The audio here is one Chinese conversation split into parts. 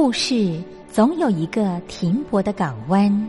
故事总有一个停泊的港湾。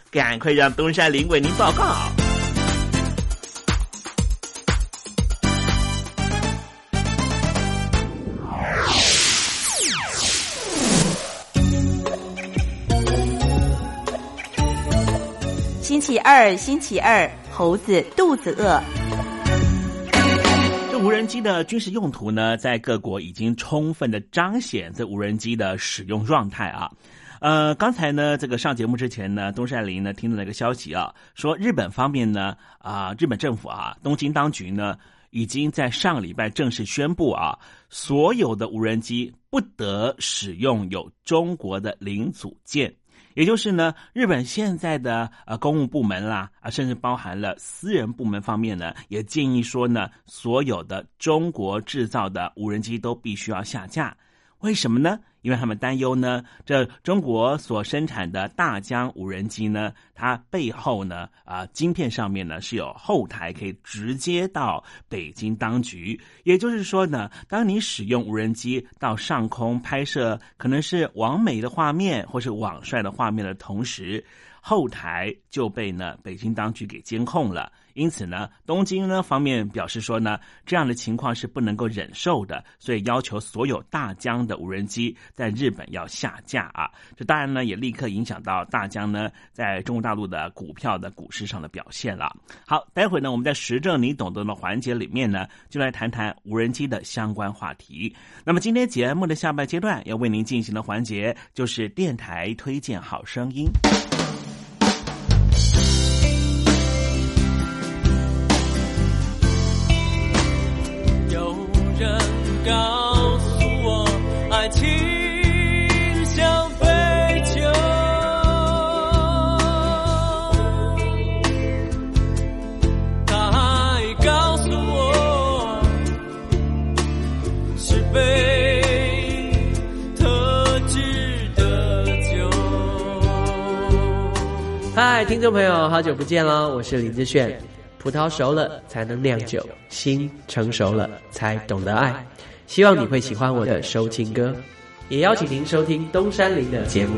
赶快让东山林为您报告。星期二，星期二，猴子肚子饿。这无人机的军事用途呢，在各国已经充分的彰显这无人机的使用状态啊。呃，刚才呢，这个上节目之前呢，东山林呢听到了一个消息啊，说日本方面呢，啊，日本政府啊，东京当局呢，已经在上个礼拜正式宣布啊，所有的无人机不得使用有中国的零组件。也就是呢，日本现在的呃公务部门啦，啊，甚至包含了私人部门方面呢，也建议说呢，所有的中国制造的无人机都必须要下架。为什么呢？因为他们担忧呢，这中国所生产的大疆无人机呢，它背后呢，啊，晶片上面呢是有后台可以直接到北京当局。也就是说呢，当你使用无人机到上空拍摄，可能是网美的画面或是网帅的画面的同时，后台就被呢北京当局给监控了。因此呢，东京呢方面表示说呢，这样的情况是不能够忍受的，所以要求所有大疆的无人机在日本要下架啊。这当然呢，也立刻影响到大疆呢在中国大陆的股票的股市上的表现了。好，待会呢，我们在实证你懂得的环节里面呢，就来谈谈无人机的相关话题。那么今天节目的下半阶段要为您进行的环节就是电台推荐好声音。情像杯酒。他还告诉我，是杯特制的酒。嗨，听众朋友，好久不见了，我是林志炫。葡萄熟了才能酿酒，心成熟了才懂得爱。希望你会喜欢我的收听歌，也邀请您收听东山林的节目。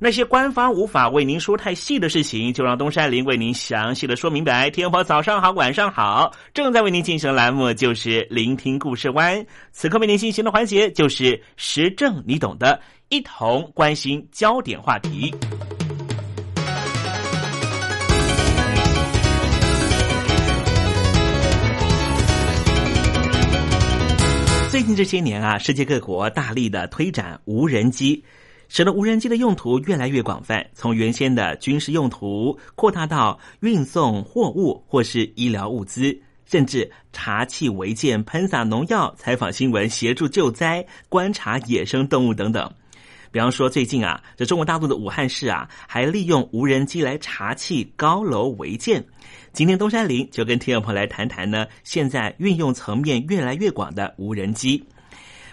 那些官方无法为您说太细的事情，就让东山林为您详细的说明白。天婆早上好，晚上好，正在为您进行的栏目就是聆听故事湾。此刻为您进行的环节就是时政，你懂的，一同关心焦点话题。最近这些年啊，世界各国大力的推展无人机。使得无人机的用途越来越广泛，从原先的军事用途扩大到运送货物或是医疗物资，甚至查气违建、喷洒农药、采访新闻、协助救灾、观察野生动物等等。比方说，最近啊，这中国大陆的武汉市啊，还利用无人机来查气高楼违建。今天东山林就跟听众朋友来谈谈呢，现在运用层面越来越广的无人机。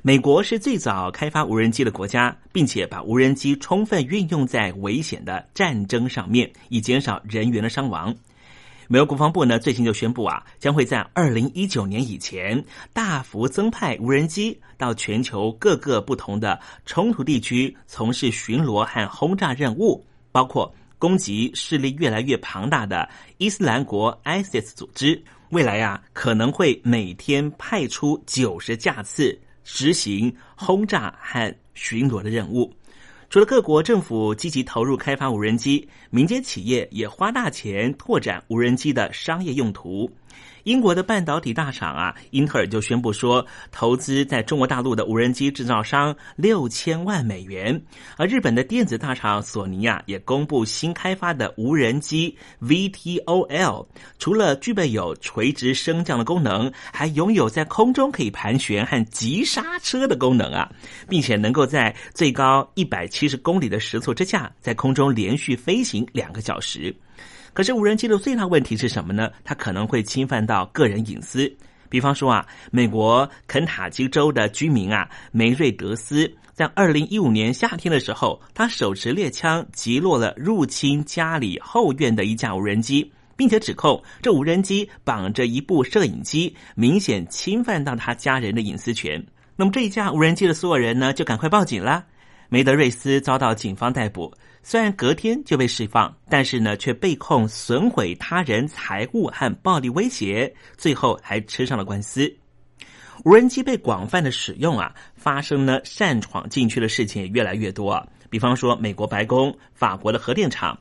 美国是最早开发无人机的国家，并且把无人机充分运用在危险的战争上面，以减少人员的伤亡。美国国防部呢最近就宣布啊，将会在二零一九年以前大幅增派无人机到全球各个不同的冲突地区从事巡逻和轰炸任务，包括攻击势力越来越庞大的伊斯兰国 ISIS 组织。未来啊，可能会每天派出九十架次。执行轰炸和巡逻的任务。除了各国政府积极投入开发无人机，民间企业也花大钱拓展无人机的商业用途。英国的半导体大厂啊，英特尔就宣布说，投资在中国大陆的无人机制造商六千万美元。而日本的电子大厂索尼啊，也公布新开发的无人机 VTOL，除了具备有垂直升降的功能，还拥有在空中可以盘旋和急刹车的功能啊，并且能够在最高一百七十公里的时速之下，在空中连续飞行两个小时。可是无人机的最大问题是什么呢？它可能会侵犯到个人隐私。比方说啊，美国肯塔基州的居民啊，梅瑞德斯，在二零一五年夏天的时候，他手持猎枪击落了入侵家里后院的一架无人机，并且指控这无人机绑着一部摄影机，明显侵犯到他家人的隐私权。那么这一架无人机的所有人呢，就赶快报警了。梅德瑞斯遭到警方逮捕。虽然隔天就被释放，但是呢，却被控损毁他人财物和暴力威胁，最后还吃上了官司。无人机被广泛的使用啊，发生呢擅闯禁区的事情也越来越多。比方说，美国白宫、法国的核电厂，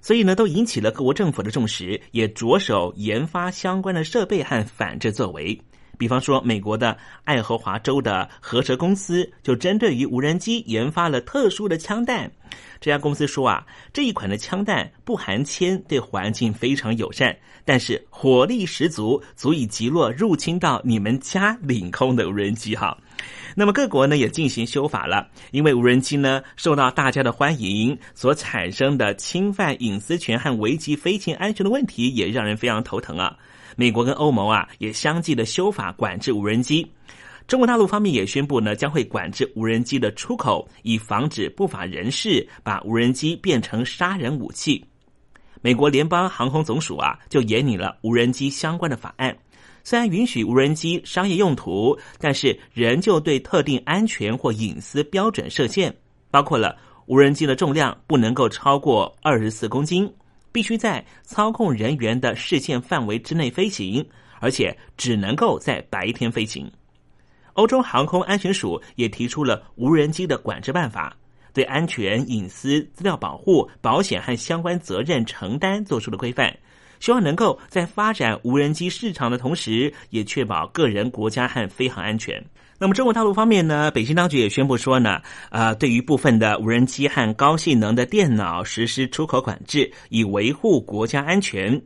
所以呢，都引起了各国政府的重视，也着手研发相关的设备和反制作为。比方说，美国的爱荷华州的核蛇公司就针对于无人机研发了特殊的枪弹。这家公司说啊，这一款的枪弹不含铅，对环境非常友善，但是火力十足，足以击落入侵到你们家领空的无人机。哈，那么各国呢也进行修法了，因为无人机呢受到大家的欢迎，所产生的侵犯隐私权和危及飞行安全的问题，也让人非常头疼啊。美国跟欧盟啊也相继的修法管制无人机，中国大陆方面也宣布呢将会管制无人机的出口，以防止不法人士把无人机变成杀人武器。美国联邦航空总署啊就研拟了无人机相关的法案，虽然允许无人机商业用途，但是仍旧对特定安全或隐私标准设限，包括了无人机的重量不能够超过二十四公斤。必须在操控人员的视线范围之内飞行，而且只能够在白天飞行。欧洲航空安全署也提出了无人机的管制办法，对安全、隐私、资料保护、保险和相关责任承担做出了规范，希望能够在发展无人机市场的同时，也确保个人、国家和飞行安全。那么中国大陆方面呢？北京当局也宣布说呢，呃，对于部分的无人机和高性能的电脑实施出口管制，以维护国家安全。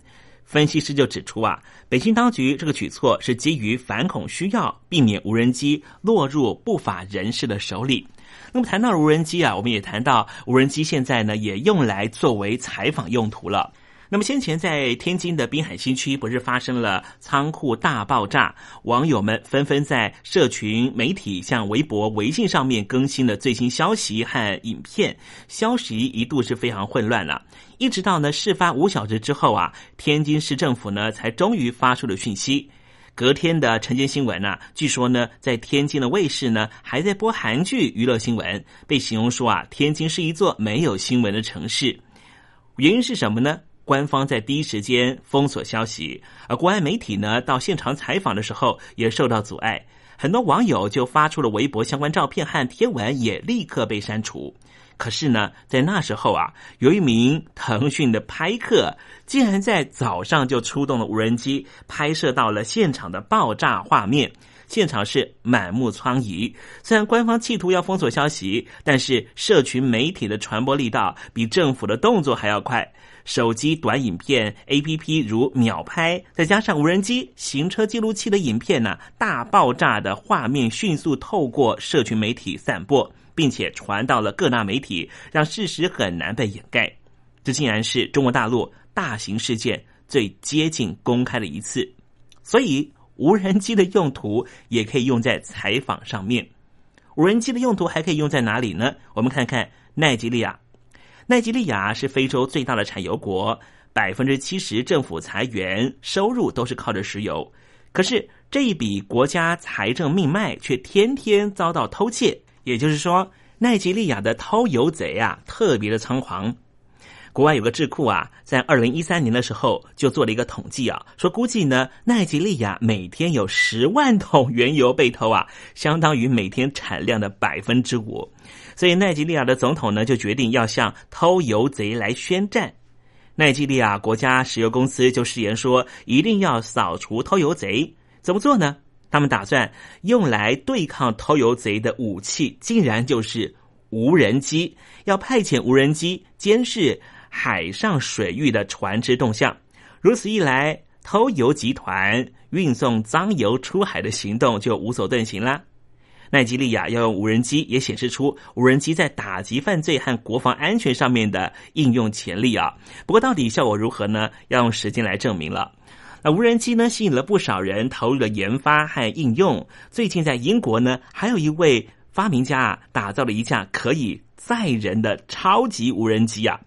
分析师就指出啊，北京当局这个举措是基于反恐需要，避免无人机落入不法人士的手里。那么谈到无人机啊，我们也谈到无人机现在呢也用来作为采访用途了。那么先前在天津的滨海新区，不是发生了仓库大爆炸？网友们纷纷在社群媒体，像微博、微信上面更新了最新消息和影片，消息一度是非常混乱了。一直到呢事发五小时之后啊，天津市政府呢才终于发出了讯息。隔天的晨间新闻呢，据说呢在天津的卫视呢还在播韩剧娱乐新闻，被形容说啊天津是一座没有新闻的城市。原因是什么呢？官方在第一时间封锁消息，而国外媒体呢到现场采访的时候也受到阻碍，很多网友就发出了微博相关照片和贴文，也立刻被删除。可是呢，在那时候啊，有一名腾讯的拍客竟然在早上就出动了无人机，拍摄到了现场的爆炸画面。现场是满目疮痍。虽然官方企图要封锁消息，但是社群媒体的传播力道比政府的动作还要快。手机短影片 A P P 如秒拍，再加上无人机、行车记录器的影片呢，大爆炸的画面迅速透过社群媒体散播，并且传到了各大媒体，让事实很难被掩盖。这竟然是中国大陆大型事件最接近公开的一次，所以。无人机的用途也可以用在采访上面。无人机的用途还可以用在哪里呢？我们看看奈及利亚。奈及利亚是非洲最大的产油国，百分之七十政府财源收入都是靠着石油。可是这一笔国家财政命脉却天天遭到偷窃，也就是说，奈及利亚的偷油贼啊特别的猖狂。国外有个智库啊，在二零一三年的时候就做了一个统计啊，说估计呢，奈及利亚每天有十万桶原油被偷啊，相当于每天产量的百分之五。所以奈及利亚的总统呢，就决定要向偷油贼来宣战。奈及利亚国家石油公司就誓言说，一定要扫除偷油贼。怎么做呢？他们打算用来对抗偷油贼的武器，竟然就是无人机，要派遣无人机监视。海上水域的船只动向，如此一来，偷油集团运送脏油出海的行动就无所遁形啦。奈及利亚要用无人机，也显示出无人机在打击犯罪和国防安全上面的应用潜力啊。不过，到底效果如何呢？要用时间来证明了。那无人机呢，吸引了不少人投入了研发和应用。最近在英国呢，还有一位发明家啊，打造了一架可以载人的超级无人机啊。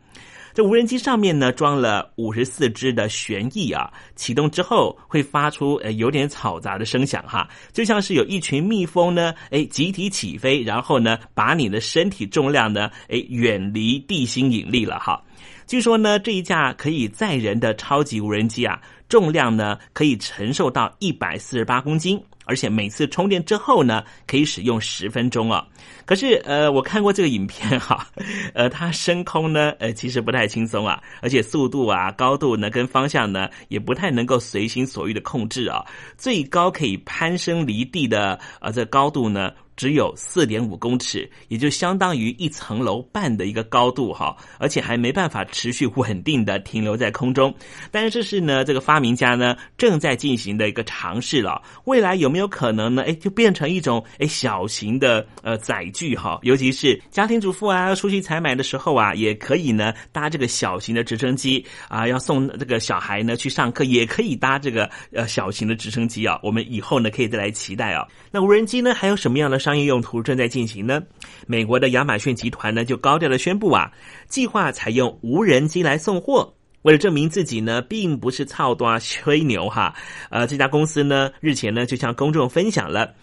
这无人机上面呢装了五十四只的旋翼啊，启动之后会发出呃有点嘈杂的声响哈，就像是有一群蜜蜂呢，哎集体起飞，然后呢把你的身体重量呢，哎远离地心引力了哈。据说呢这一架可以载人的超级无人机啊，重量呢可以承受到一百四十八公斤。而且每次充电之后呢，可以使用十分钟啊。可是呃，我看过这个影片哈，呃，它升空呢，呃，其实不太轻松啊，而且速度啊、高度呢、跟方向呢，也不太能够随心所欲的控制啊。最高可以攀升离地的呃这高度呢。只有四点五公尺，也就相当于一层楼半的一个高度哈，而且还没办法持续稳定的停留在空中。但是这是呢，这个发明家呢正在进行的一个尝试了。未来有没有可能呢？哎，就变成一种哎小型的呃载具哈，尤其是家庭主妇啊出去采买的时候啊，也可以呢搭这个小型的直升机啊，要送这个小孩呢去上课，也可以搭这个呃小型的直升机啊。我们以后呢可以再来期待啊。那无人机呢还有什么样的？商业用途正在进行呢。美国的亚马逊集团呢就高调的宣布啊，计划采用无人机来送货。为了证明自己呢，并不是操多吹牛哈。呃，这家公司呢日前呢就向公众分享了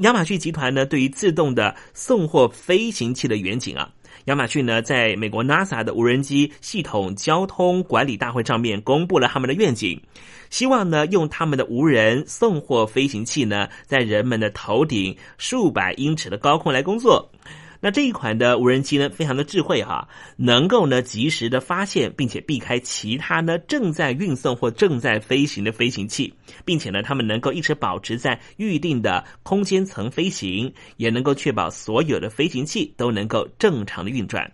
亚马逊集团呢对于自动的送货飞行器的远景啊。亚马逊呢在美国 NASA 的无人机系统交通管理大会上面公布了他们的愿景。希望呢，用他们的无人送货飞行器呢，在人们的头顶数百英尺的高空来工作。那这一款的无人机呢，非常的智慧哈，能够呢及时的发现并且避开其他呢正在运送或正在飞行的飞行器，并且呢，他们能够一直保持在预定的空间层飞行，也能够确保所有的飞行器都能够正常的运转。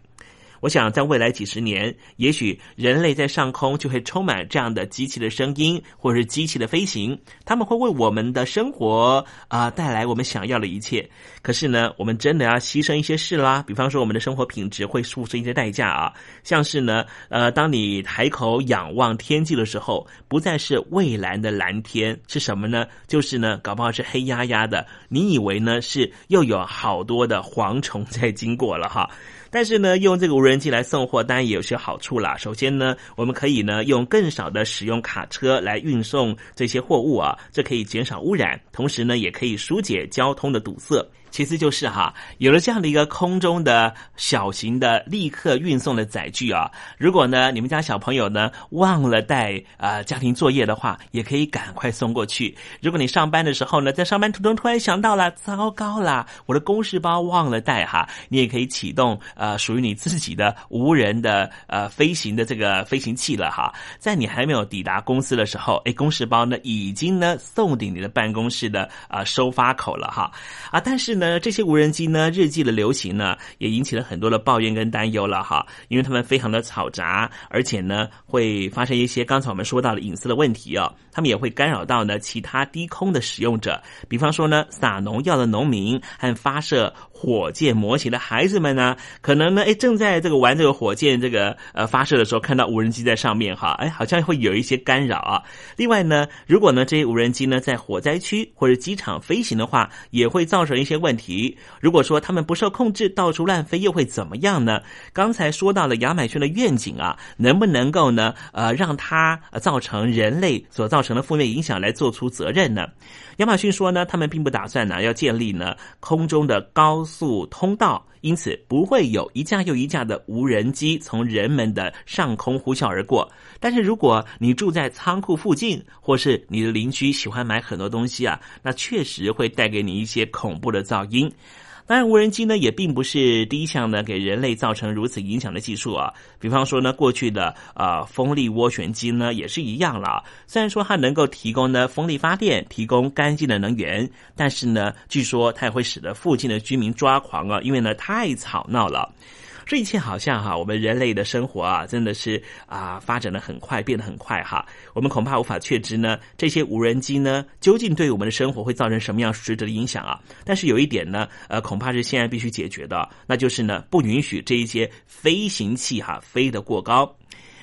我想在未来几十年，也许人类在上空就会充满这样的机器的声音，或者是机器的飞行，他们会为我们的生活啊、带来我们想要的一切。可是呢，我们真的要牺牲一些事啦，比方说我们的生活品质会付出一些代价啊，像是呢，呃，当你抬头仰望天际的时候，不再是蔚蓝的蓝天，是什么呢？就是呢，搞不好是黑压压的，你以为呢是又有好多的蝗虫在经过了哈。但是呢，用这个无人机来送货，当然也有些好处啦。首先呢，我们可以呢用更少的使用卡车来运送这些货物啊，这可以减少污染，同时呢，也可以疏解交通的堵塞。其次就是哈，有了这样的一个空中的小型的立刻运送的载具啊，如果呢你们家小朋友呢忘了带啊、呃、家庭作业的话，也可以赶快送过去。如果你上班的时候呢，在上班途中突然想到了，糟糕啦，我的公事包忘了带哈，你也可以启动呃属于你自己的无人的呃飞行的这个飞行器了哈。在你还没有抵达公司的时候，哎，公事包呢已经呢送抵你的办公室的呃收发口了哈啊，但是那。这些无人机呢，日记的流行呢，也引起了很多的抱怨跟担忧了哈，因为他们非常的嘈杂，而且呢，会发生一些刚才我们说到的隐私的问题哦，他们也会干扰到呢其他低空的使用者，比方说呢，撒农药的农民和发射火箭模型的孩子们呢，可能呢，哎，正在这个玩这个火箭这个呃发射的时候，看到无人机在上面哈，哎，好像会有一些干扰啊。另外呢，如果呢这些无人机呢在火灾区或者机场飞行的话，也会造成一些问题。如果说他们不受控制到处乱飞，又会怎么样呢？刚才说到了亚马逊的愿景啊，能不能够呢？呃，让它造成人类所造成了负面影响来做出责任呢？亚马逊说呢，他们并不打算呢要建立呢空中的高速通道，因此不会有一架又一架的无人机从人们的上空呼啸而过。但是如果你住在仓库附近，或是你的邻居喜欢买很多东西啊，那确实会带给你一些恐怖的噪音。当然，无人机呢也并不是第一项呢给人类造成如此影响的技术啊。比方说呢，过去的啊风力涡旋机呢也是一样了。虽然说它能够提供呢风力发电，提供干净的能源，但是呢，据说它也会使得附近的居民抓狂啊，因为呢太吵闹了。这一切好像哈，我们人类的生活啊，真的是啊发展的很快，变得很快哈。我们恐怕无法确知呢，这些无人机呢，究竟对我们的生活会造成什么样实质的影响啊？但是有一点呢，呃，恐怕是现在必须解决的，那就是呢，不允许这一些飞行器哈飞得过高。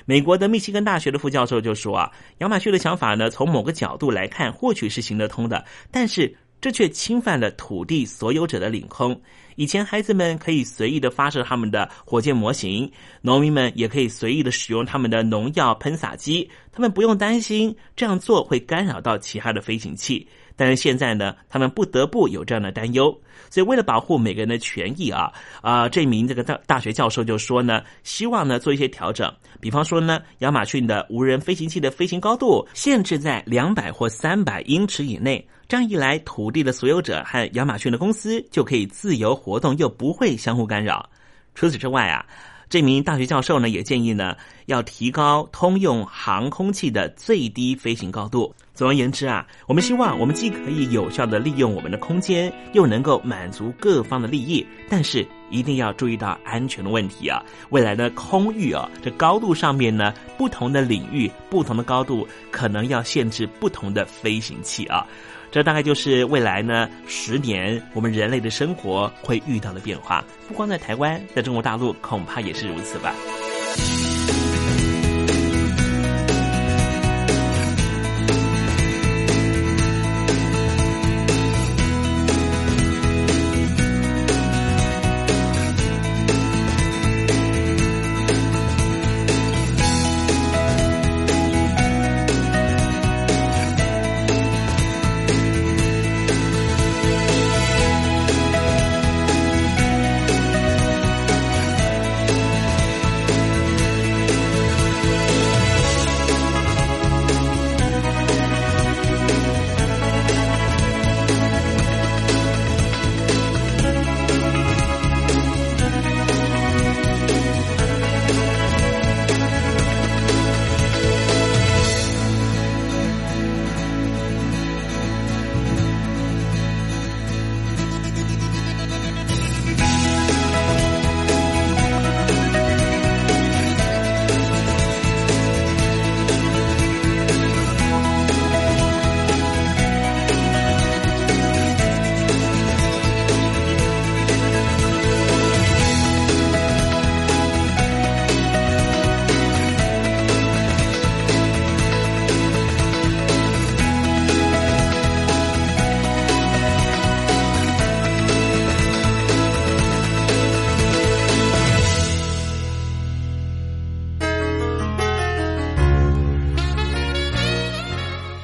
美国的密西根大学的副教授就说啊，亚马逊的想法呢，从某个角度来看，或许是行得通的，但是这却侵犯了土地所有者的领空。以前孩子们可以随意的发射他们的火箭模型，农民们也可以随意的使用他们的农药喷洒机，他们不用担心这样做会干扰到其他的飞行器。但是现在呢，他们不得不有这样的担忧。所以为了保护每个人的权益啊，啊，这名这个大大学教授就说呢，希望呢做一些调整，比方说呢，亚马逊的无人飞行器的飞行高度限制在两百或三百英尺以内。这样一来，土地的所有者和亚马逊的公司就可以自由活动，又不会相互干扰。除此之外啊，这名大学教授呢也建议呢，要提高通用航空器的最低飞行高度。总而言之啊，我们希望我们既可以有效的利用我们的空间，又能够满足各方的利益，但是一定要注意到安全的问题啊。未来的空域啊，这高度上面呢，不同的领域、不同的高度，可能要限制不同的飞行器啊。这大概就是未来呢十年我们人类的生活会遇到的变化，不光在台湾，在中国大陆恐怕也是如此吧。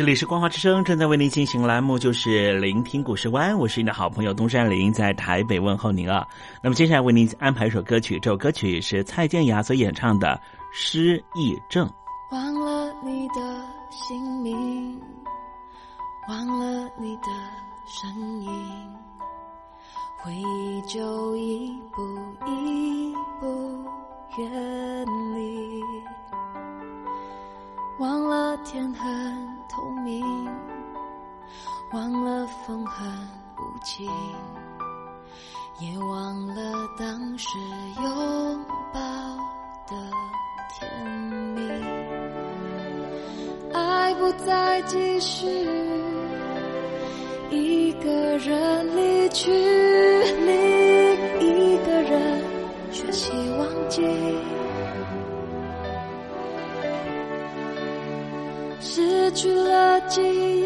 这里是光华之声，正在为您进行栏目，就是聆听故事湾。我是你的好朋友东山林，在台北问候您啊。那么接下来为您安排一首歌曲，这首歌曲是蔡健雅所演唱的《失忆症》。忘了你的姓名，忘了你的身影，回忆就一步一步远离。忘了天很透明，忘了风很无情，也忘了当时拥抱的甜蜜。爱不再继续，一个人离去，另一个人学习忘记。失去了记忆，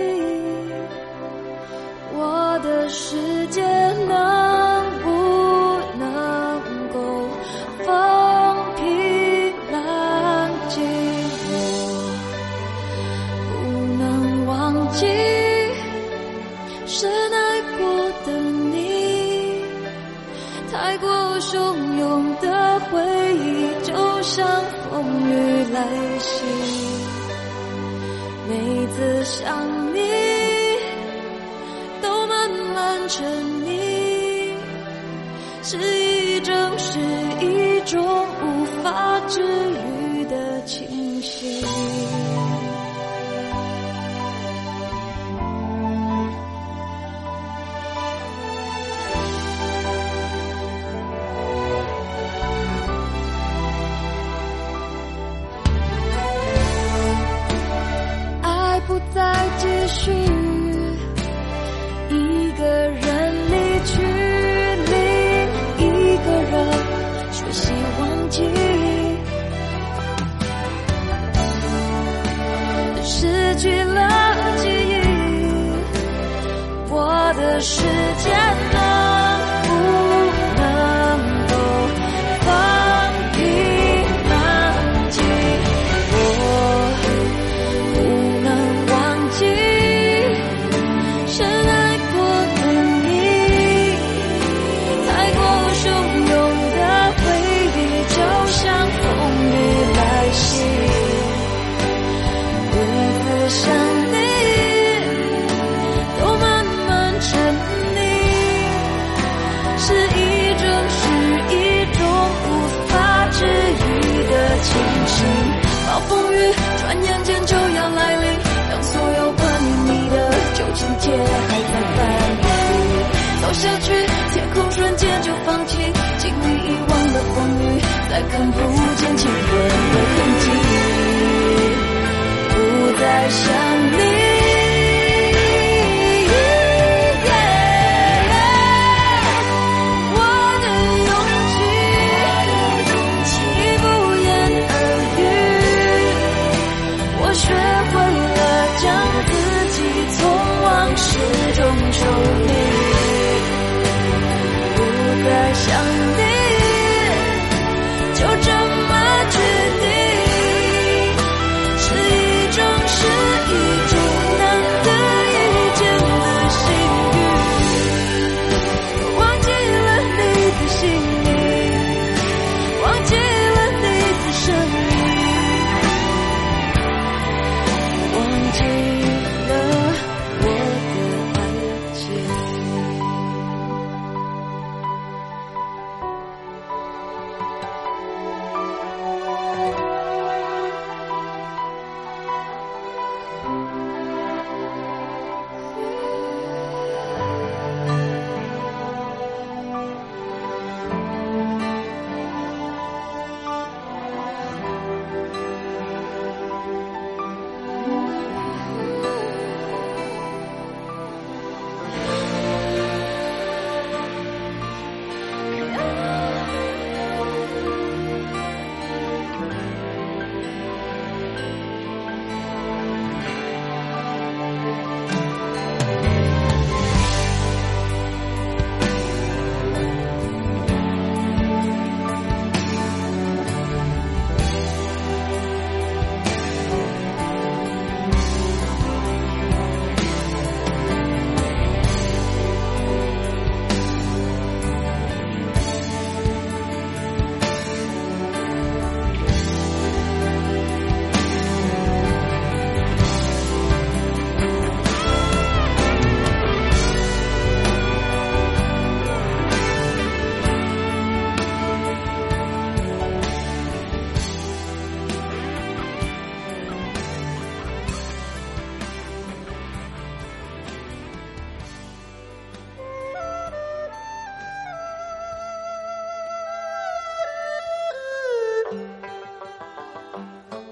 我的世界能不能够风平浪静？我不能忘记深爱过的你，太过汹涌的回忆，就像的相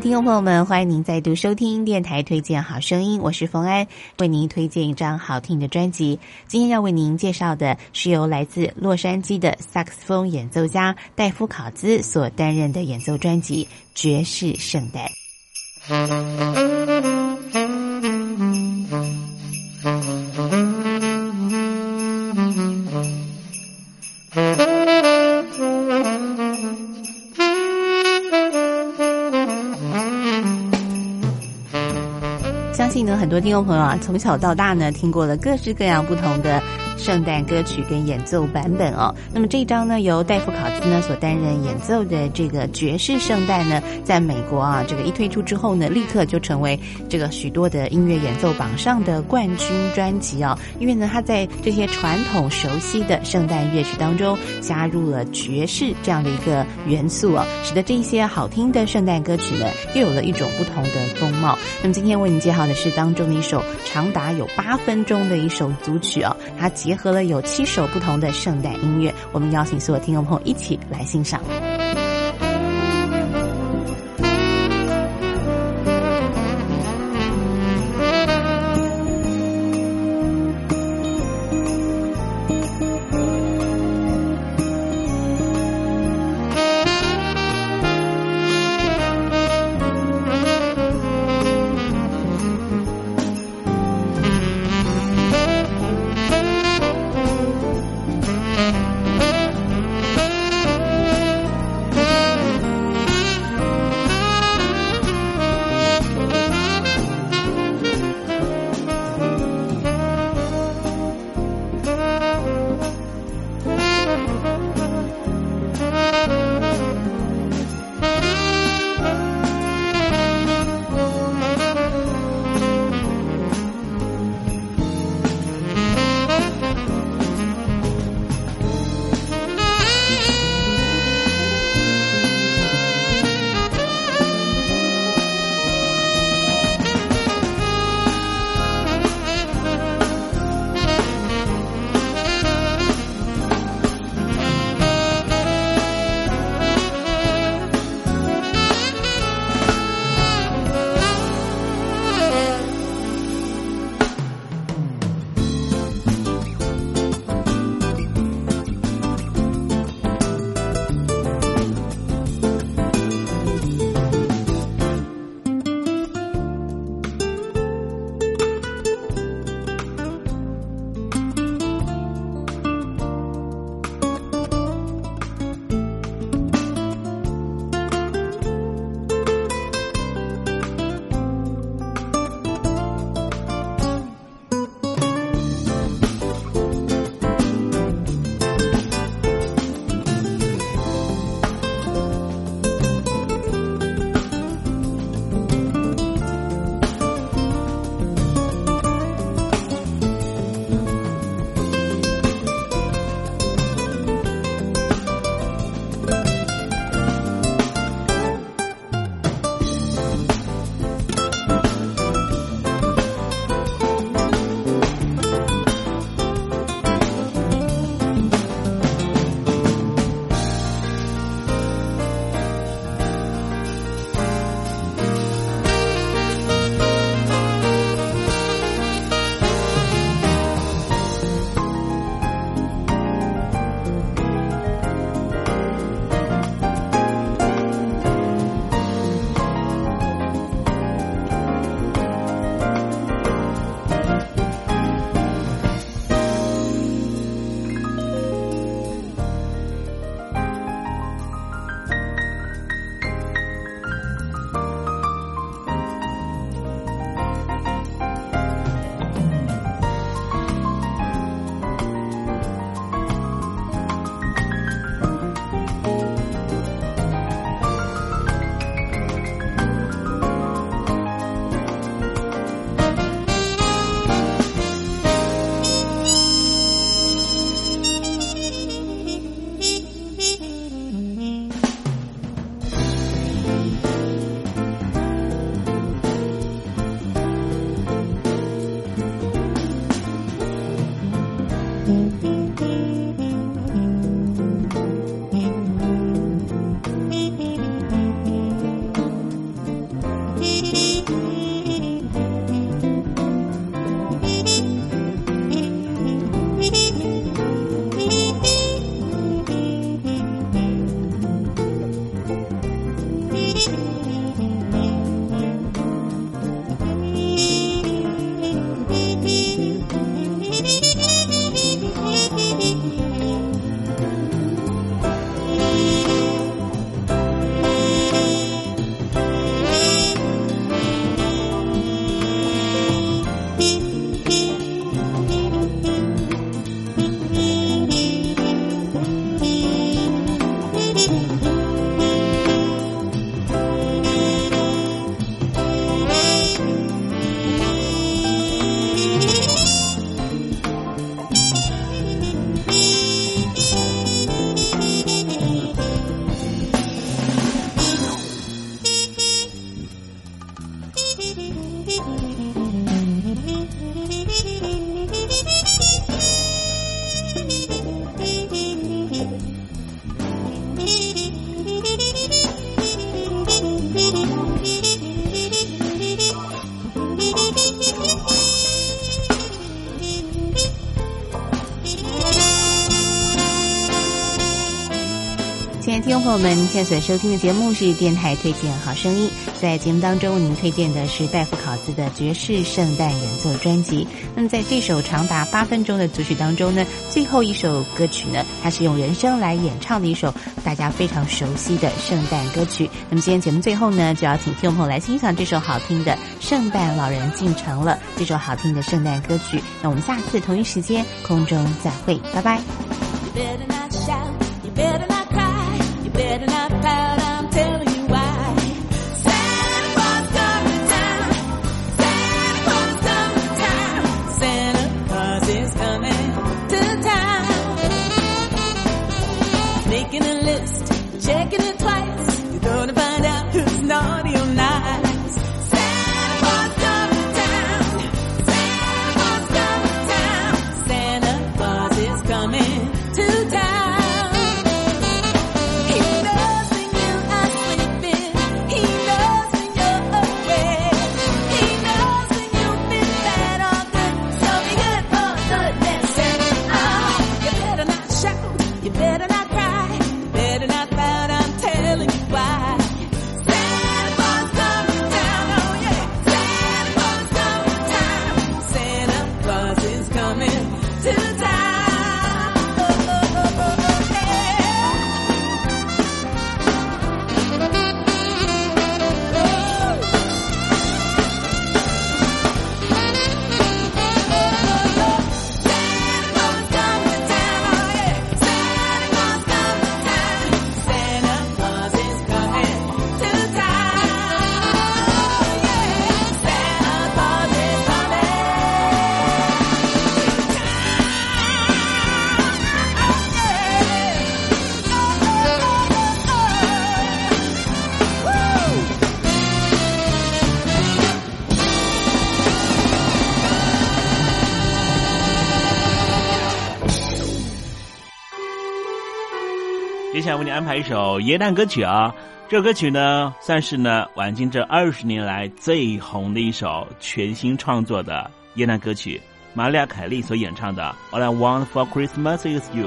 听众朋友们，欢迎您再度收听电台推荐好声音，我是冯安，为您推荐一张好听的专辑。今天要为您介绍的是由来自洛杉矶的萨克斯风演奏家戴夫考兹所担任的演奏专辑《爵士圣诞》。很多听众朋友啊，从小到大呢，听过了各式各样不同的圣诞歌曲跟演奏版本哦。那么这一张呢，由戴夫考兹呢所担任演奏的这个爵士圣诞呢，在美国啊，这个一推出之后呢，立刻就成为这个许多的音乐演奏榜上的冠军专辑哦。因为呢，他在这些传统熟悉的圣诞乐曲当中加入了爵士这样的一个元素哦，使得这些好听的圣诞歌曲呢，又有了一种不同的风貌。那么今天为您介绍的是当中的一首长达有八分钟的一首组曲哦，它结结合了有七首不同的圣诞音乐，我们邀请所有听众朋友一起来欣赏。们，您现在所收听的节目是电台推荐好声音。在节目当中，为您推荐的是戴夫考兹的爵士圣诞演奏专辑。那么，在这首长达八分钟的组曲当中呢，最后一首歌曲呢，它是用人声来演唱的一首大家非常熟悉的圣诞歌曲。那么，今天节目最后呢，就要请听众朋友来欣赏这首好听的《圣诞老人进城了》这首好听的圣诞歌曲。那我们下次同一时间空中再会，拜拜。You better not shout, you better not bed and I powder. 为你安排一首耶诞歌曲啊，这首歌曲呢，算是呢晚清这二十年来最红的一首全新创作的耶诞歌曲，玛利亚·凯莉所演唱的《All I Want for Christmas Is You》。